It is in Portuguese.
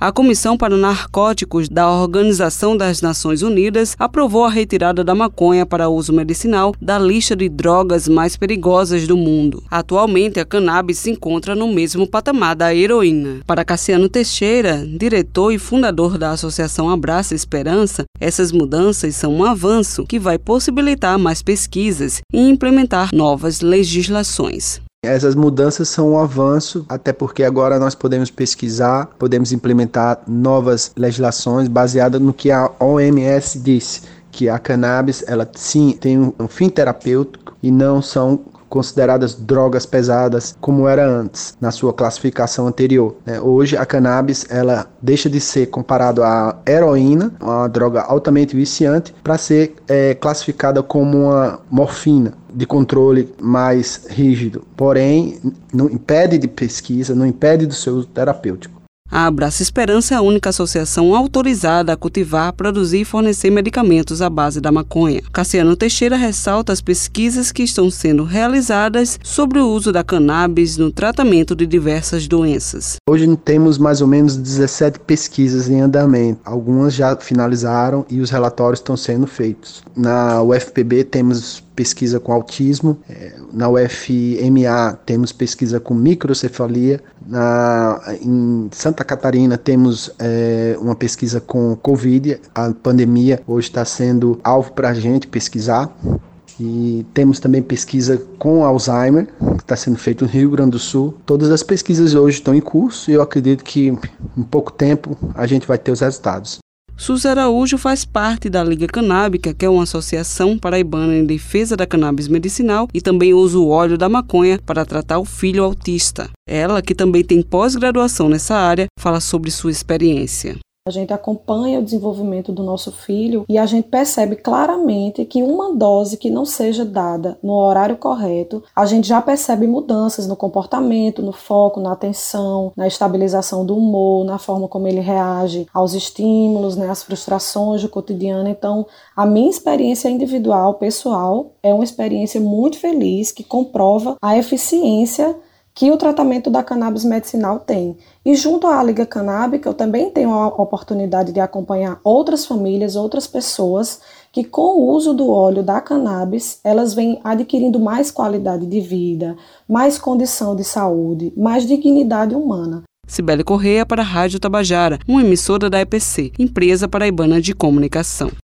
A Comissão para Narcóticos da Organização das Nações Unidas aprovou a retirada da maconha para uso medicinal da lista de drogas mais perigosas do mundo. Atualmente, a cannabis se encontra no mesmo patamar da heroína. Para Cassiano Teixeira, diretor e fundador da Associação Abraça Esperança, essas mudanças são um avanço que vai possibilitar mais pesquisas e implementar novas legislações. Essas mudanças são um avanço, até porque agora nós podemos pesquisar, podemos implementar novas legislações baseadas no que a OMS disse, que a cannabis ela sim tem um fim terapêutico e não são consideradas drogas pesadas como era antes na sua classificação anterior. Né? Hoje a cannabis ela deixa de ser comparado à heroína, uma droga altamente viciante, para ser é, classificada como uma morfina de controle mais rígido. Porém, não impede de pesquisa, não impede do seu uso terapêutico. A Abraça Esperança é a única associação autorizada a cultivar, produzir e fornecer medicamentos à base da maconha. Cassiano Teixeira ressalta as pesquisas que estão sendo realizadas sobre o uso da cannabis no tratamento de diversas doenças. Hoje temos mais ou menos 17 pesquisas em andamento. Algumas já finalizaram e os relatórios estão sendo feitos. Na UFPB temos pesquisa com autismo, é, na UFMA temos pesquisa com microcefalia, na, em Santa Catarina temos é, uma pesquisa com Covid, a pandemia hoje está sendo alvo para a gente pesquisar. E temos também pesquisa com Alzheimer, que está sendo feito no Rio Grande do Sul. Todas as pesquisas hoje estão em curso e eu acredito que em pouco tempo a gente vai ter os resultados. Suzy Araújo faz parte da Liga Canábica, que é uma associação paraibana em defesa da cannabis medicinal e também usa o óleo da maconha para tratar o filho autista. Ela, que também tem pós-graduação nessa área, fala sobre sua experiência. A gente acompanha o desenvolvimento do nosso filho e a gente percebe claramente que uma dose que não seja dada no horário correto, a gente já percebe mudanças no comportamento, no foco, na atenção, na estabilização do humor, na forma como ele reage aos estímulos, né, às frustrações do cotidiano. Então, a minha experiência individual, pessoal, é uma experiência muito feliz que comprova a eficiência que o tratamento da cannabis medicinal tem. E junto à Liga Canábica, eu também tenho a oportunidade de acompanhar outras famílias, outras pessoas que com o uso do óleo da cannabis, elas vêm adquirindo mais qualidade de vida, mais condição de saúde, mais dignidade humana. Cibele Correia para a Rádio Tabajara, uma emissora da EPC, empresa paraibana de comunicação.